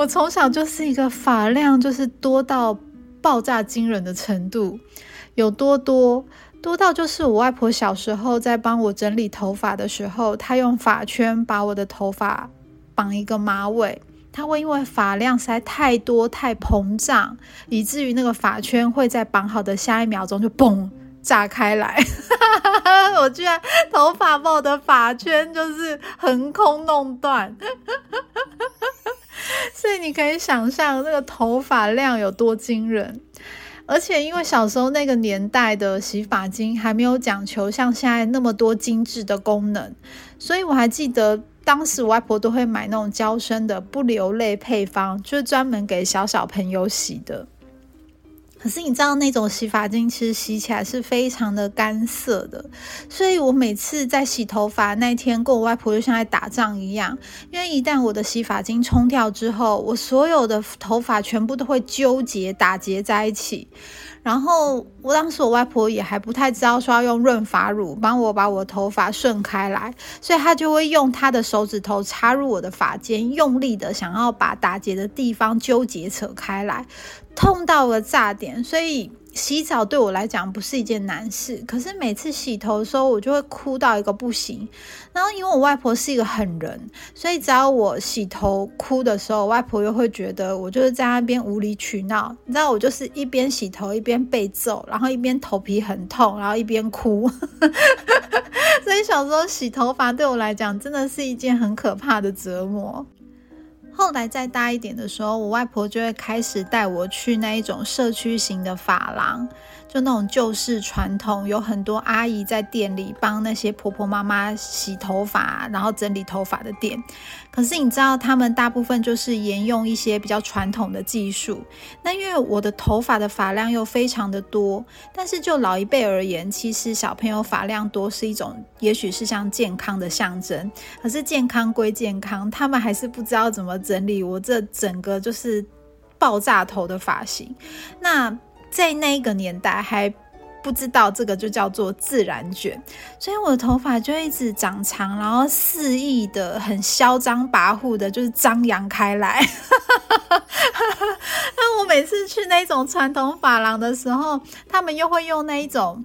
我从小就是一个发量就是多到爆炸惊人的程度，有多多多到就是我外婆小时候在帮我整理头发的时候，她用发圈把我的头发绑一个马尾。她会因为发量实在太多太膨胀，以至于那个发圈会在绑好的下一秒钟就嘣炸开来。我居然头发把我的发圈就是横空弄断。所以你可以想象那个头发量有多惊人，而且因为小时候那个年代的洗发精还没有讲求像现在那么多精致的功能，所以我还记得当时我外婆都会买那种娇生的不流泪配方，就是专门给小小朋友洗的。可是你知道那种洗发精其实洗起来是非常的干涩的，所以我每次在洗头发那天，跟我外婆就像在打仗一样。因为一旦我的洗发精冲掉之后，我所有的头发全部都会纠结打结在一起。然后我当时我外婆也还不太知道说要用润发乳帮我把我头发顺开来，所以她就会用她的手指头插入我的发间，用力的想要把打结的地方纠结扯开来。痛到了炸点，所以洗澡对我来讲不是一件难事。可是每次洗头的时候，我就会哭到一个不行。然后因为我外婆是一个狠人，所以只要我洗头哭的时候，外婆又会觉得我就是在那边无理取闹。你知道，我就是一边洗头一边被揍，然后一边头皮很痛，然后一边哭。所以小时候洗头发对我来讲，真的是一件很可怕的折磨。后来再大一点的时候，我外婆就会开始带我去那一种社区型的发廊。就那种旧式传统，有很多阿姨在店里帮那些婆婆妈妈洗头发，然后整理头发的店。可是你知道，他们大部分就是沿用一些比较传统的技术。那因为我的头发的发量又非常的多，但是就老一辈而言，其实小朋友发量多是一种，也许是像健康的象征。可是健康归健康，他们还是不知道怎么整理我这整个就是爆炸头的发型。那。在那一个年代还不知道这个就叫做自然卷，所以我的头发就一直长长，然后肆意的、很嚣张跋扈的，就是张扬开来。那我每次去那种传统发廊的时候，他们又会用那一种。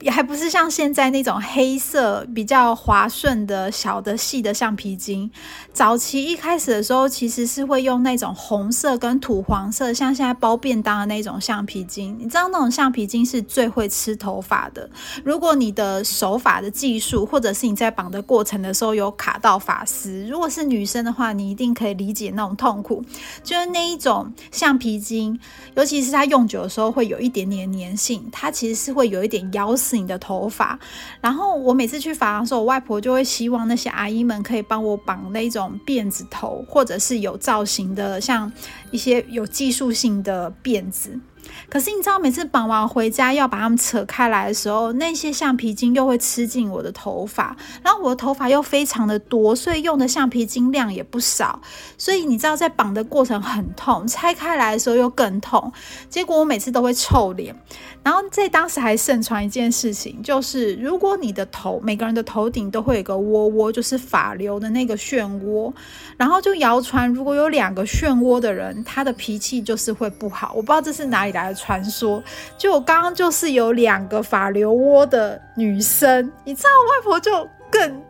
也还不是像现在那种黑色比较滑顺的小的细的橡皮筋。早期一开始的时候，其实是会用那种红色跟土黄色，像现在包便当的那种橡皮筋。你知道那种橡皮筋是最会吃头发的。如果你的手法的技术，或者是你在绑的过程的时候有卡到发丝，如果是女生的话，你一定可以理解那种痛苦。就是那一种橡皮筋，尤其是它用久的时候会有一点点粘性，它其实是会有一点咬。是你的头发，然后我每次去发廊的时候，我外婆就会希望那些阿姨们可以帮我绑那种辫子头，或者是有造型的，像一些有技术性的辫子。可是你知道，每次绑完回家要把它们扯开来的时候，那些橡皮筋又会吃进我的头发，然后我的头发又非常的多，所以用的橡皮筋量也不少。所以你知道，在绑的过程很痛，拆开来的时候又更痛。结果我每次都会臭脸。然后在当时还盛传一件事情，就是如果你的头每个人的头顶都会有个窝窝，就是发流的那个漩涡，然后就谣传如果有两个漩涡的人，他的脾气就是会不好。我不知道这是哪里来传说。就我刚刚就是有两个法流窝的女生，你知道，外婆就更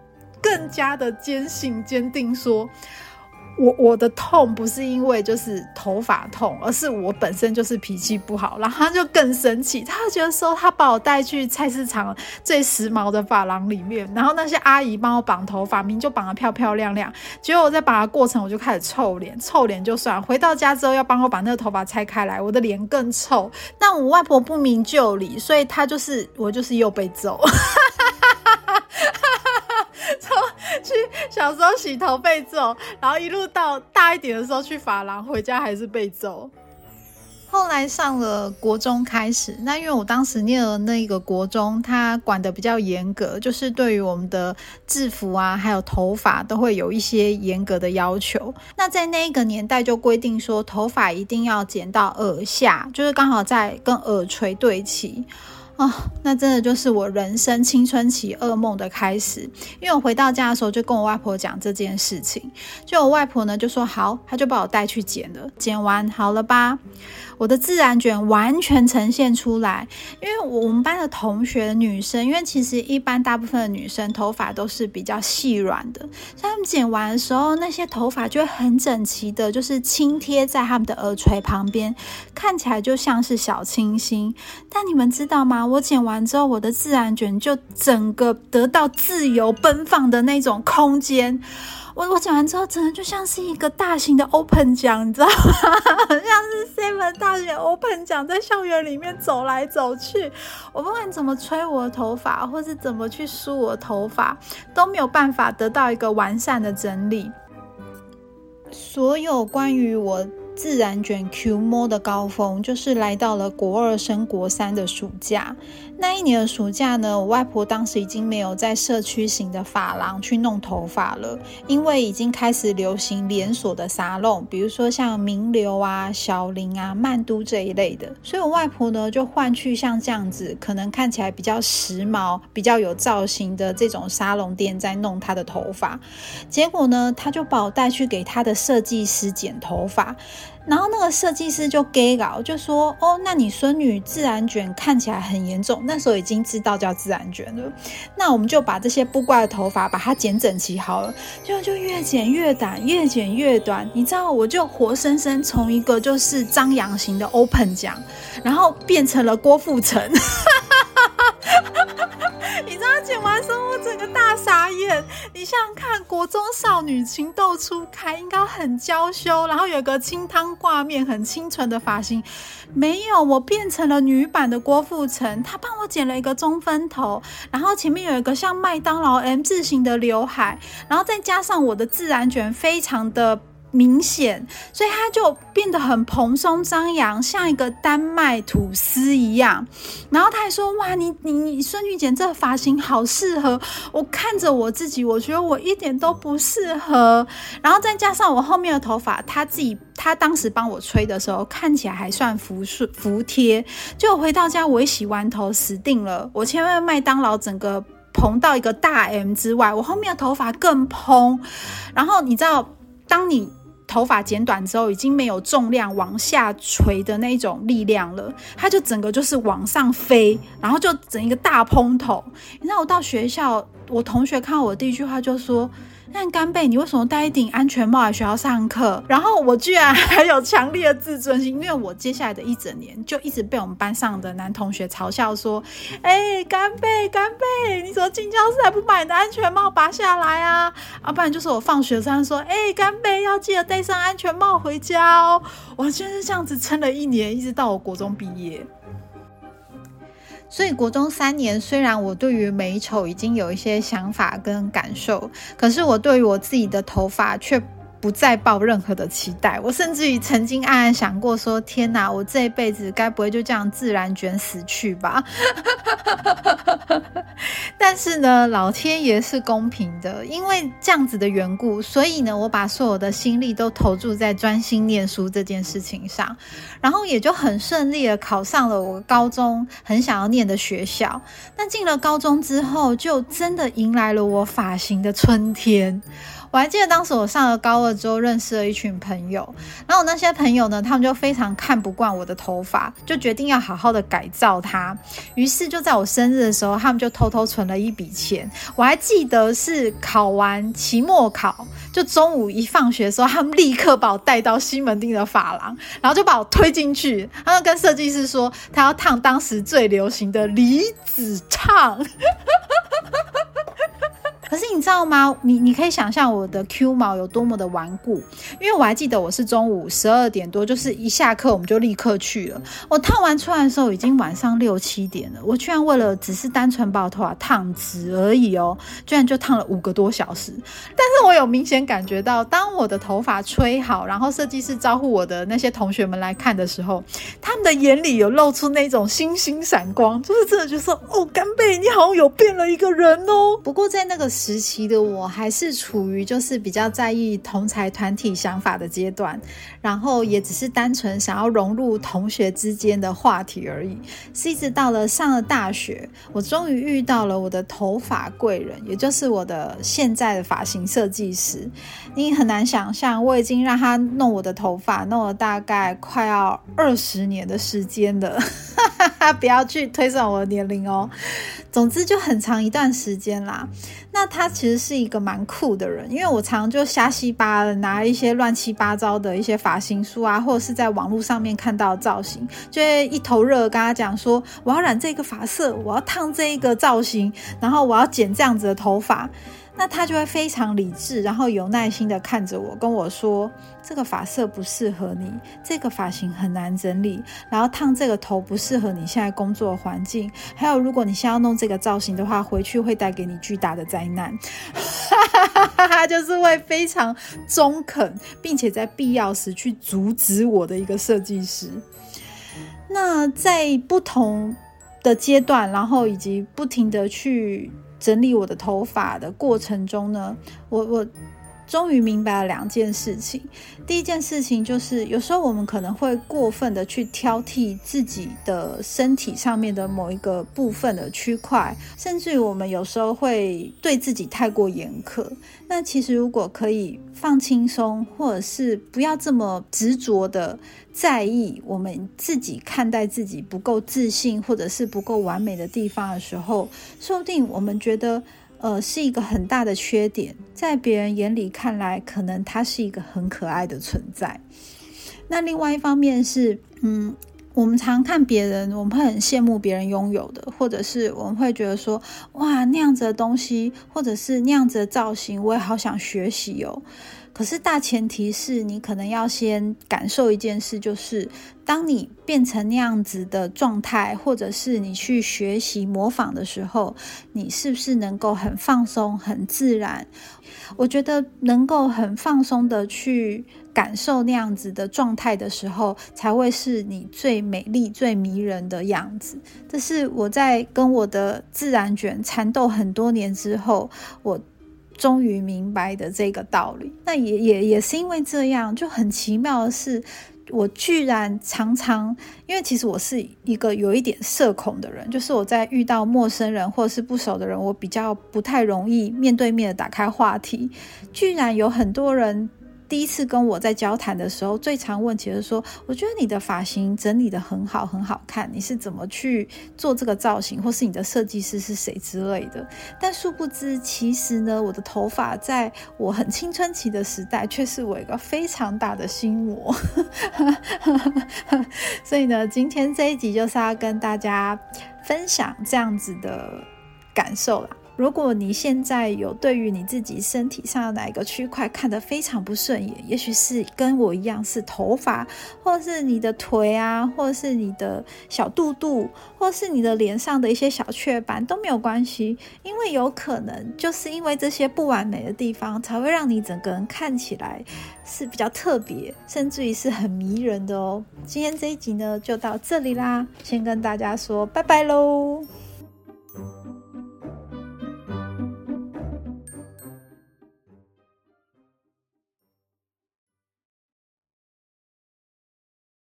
更加的坚信坚定说。我我的痛不是因为就是头发痛，而是我本身就是脾气不好，然后他就更生气，他就觉得说他把我带去菜市场最时髦的发廊里面，然后那些阿姨帮我绑头发，明就绑得漂漂亮亮，结果我在绑的过程我就开始臭脸，臭脸就算，回到家之后要帮我把那个头发拆开来，我的脸更臭。但我外婆不明就里，所以她就是我就是又被揍。从去小时候洗头被揍，然后一路到大一点的时候去发廊，回家还是被揍。后来上了国中开始，那因为我当时念的那个国中，它管的比较严格，就是对于我们的制服啊，还有头发都会有一些严格的要求。那在那一个年代就规定说，头发一定要剪到耳下，就是刚好在跟耳垂对齐。哦，那真的就是我人生青春期噩梦的开始。因为我回到家的时候就跟我外婆讲这件事情，就我外婆呢就说好，她就把我带去剪了，剪完好了吧。我的自然卷完全呈现出来，因为我们班的同学女生，因为其实一般大部分的女生头发都是比较细软的，所以她们剪完的时候，那些头发就会很整齐的，就是轻贴在她们的耳垂旁边，看起来就像是小清新。但你们知道吗？我剪完之后，我的自然卷就整个得到自由奔放的那种空间。我我剪完之后，真的就像是一个大型的 open 奖，你知道吗？像是 seven 大型 open 奖在校园里面走来走去。我不管怎么吹我的头发，或是怎么去梳我的头发，都没有办法得到一个完善的整理。所有关于我。自然卷 Q 摸的高峰就是来到了国二升国三的暑假。那一年的暑假呢，我外婆当时已经没有在社区型的发廊去弄头发了，因为已经开始流行连锁的沙龙，比如说像名流啊、小林啊、曼都这一类的。所以我外婆呢就换去像这样子，可能看起来比较时髦、比较有造型的这种沙龙店在弄她的头发。结果呢，她就把我带去给她的设计师剪头发。然后那个设计师就给稿，就说：“哦，那你孙女自然卷看起来很严重，那时候已经知道叫自然卷了。那我们就把这些不怪的头发把它剪整齐好了，就就越剪越短，越剪越短。你知道，我就活生生从一个就是张扬型的 open 奖，然后变成了郭富城。”傻眼。你想想看，国中少女情窦初开，应该很娇羞，然后有个清汤挂面、很清纯的发型。没有，我变成了女版的郭富城。他帮我剪了一个中分头，然后前面有一个像麦当劳 M 字形的刘海，然后再加上我的自然卷，非常的。明显，所以它就变得很蓬松张扬，像一个丹麦吐司一样。然后他还说：“哇，你你你孙女剪这发型好适合。”我看着我自己，我觉得我一点都不适合。然后再加上我后面的头发，他自己他当时帮我吹的时候，看起来还算服顺服帖。就回到家，我一洗完头，死定了。我前面麦当劳整个蓬到一个大 M 之外，我后面的头发更蓬。然后你知道，当你头发剪短之后，已经没有重量往下垂的那种力量了，它就整个就是往上飞，然后就整一个大蓬头。你知道我到学校，我同学看我第一句话就说。那干贝，你为什么戴一顶安全帽来学校上课？然后我居然还有强烈的自尊心，因为我接下来的一整年就一直被我们班上的男同学嘲笑说：“哎，干贝，干贝，你怎么进教室还不把你的安全帽拔下来啊？”啊，不然就是我放学时说：“哎，干贝，要记得戴上安全帽回家哦。”我就是这样子撑了一年，一直到我国中毕业。所以国中三年，虽然我对于美丑已经有一些想法跟感受，可是我对于我自己的头发却。不再抱任何的期待，我甚至于曾经暗暗想过说：“天哪，我这一辈子该不会就这样自然卷死去吧？” 但是呢，老天爷是公平的，因为这样子的缘故，所以呢，我把所有的心力都投注在专心念书这件事情上，然后也就很顺利的考上了我高中很想要念的学校。那进了高中之后，就真的迎来了我发型的春天。我还记得当时我上了高二之后，认识了一群朋友，然后那些朋友呢，他们就非常看不惯我的头发，就决定要好好的改造它。于是就在我生日的时候，他们就偷偷存了一笔钱。我还记得是考完期末考，就中午一放学的时候，他们立刻把我带到西门町的发廊，然后就把我推进去，然后跟设计师说，他要烫当时最流行的离子烫。可是你知道吗？你你可以想象我的 Q 毛有多么的顽固，因为我还记得我是中午十二点多，就是一下课我们就立刻去了。我烫完出来的时候已经晚上六七点了，我居然为了只是单纯把我头发烫直而已哦，居然就烫了五个多小时。但是我有明显感觉到，当我的头发吹好，然后设计师招呼我的那些同学们来看的时候，他们的眼里有露出那种星星闪光，就是真的就说：“哦，干贝，你好像有变了一个人哦。”不过在那个时期的我，还是处于就是比较在意同才团体想法的阶段，然后也只是单纯想要融入同学之间的话题而已。是一直到了上了大学，我终于遇到了我的头发贵人，也就是我的现在的发型设计师。你很难想象，我已经让他弄我的头发弄了大概快要二十年的时间了。不要去推算我的年龄哦。总之就很长一段时间啦。那他其实是一个蛮酷的人，因为我常就瞎七八的拿一些乱七八糟的一些发型书啊，或者是在网络上面看到造型，就会一头热跟他讲说，我要染这个发色，我要烫这一个造型，然后我要剪这样子的头发。那他就会非常理智，然后有耐心的看着我，跟我说：“这个发色不适合你，这个发型很难整理，然后烫这个头不适合你现在工作环境，还有如果你现在要弄这个造型的话，回去会带给你巨大的灾难。”他就是会非常中肯，并且在必要时去阻止我的一个设计师。那在不同的阶段，然后以及不停的去。整理我的头发的过程中呢，我我终于明白了两件事情。第一件事情就是，有时候我们可能会过分的去挑剔自己的身体上面的某一个部分的区块，甚至于我们有时候会对自己太过严苛。那其实如果可以放轻松，或者是不要这么执着的。在意我们自己看待自己不够自信，或者是不够完美的地方的时候，说不定我们觉得，呃，是一个很大的缺点，在别人眼里看来，可能它是一个很可爱的存在。那另外一方面是，嗯，我们常看别人，我们会很羡慕别人拥有的，或者是我们会觉得说，哇，那样子的东西，或者是那样子的造型，我也好想学习哦。可是大前提是你可能要先感受一件事，就是当你变成那样子的状态，或者是你去学习模仿的时候，你是不是能够很放松、很自然？我觉得能够很放松的去感受那样子的状态的时候，才会是你最美丽、最迷人的样子。这是我在跟我的自然卷缠斗很多年之后，我。终于明白的这个道理，那也也也是因为这样，就很奇妙的是，我居然常常，因为其实我是一个有一点社恐的人，就是我在遇到陌生人或者是不熟的人，我比较不太容易面对面的打开话题，居然有很多人。第一次跟我在交谈的时候，最常问起是说：“我觉得你的发型整理的很好，很好看，你是怎么去做这个造型，或是你的设计师是谁之类的？”但殊不知，其实呢，我的头发在我很青春期的时代，却是我一个非常大的心魔。所以呢，今天这一集就是要跟大家分享这样子的感受啦。如果你现在有对于你自己身体上的哪一个区块看得非常不顺眼，也许是跟我一样是头发，或是你的腿啊，或是你的小肚肚，或是你的脸上的一些小雀斑都没有关系，因为有可能就是因为这些不完美的地方，才会让你整个人看起来是比较特别，甚至于是很迷人的哦。今天这一集呢就到这里啦，先跟大家说拜拜喽。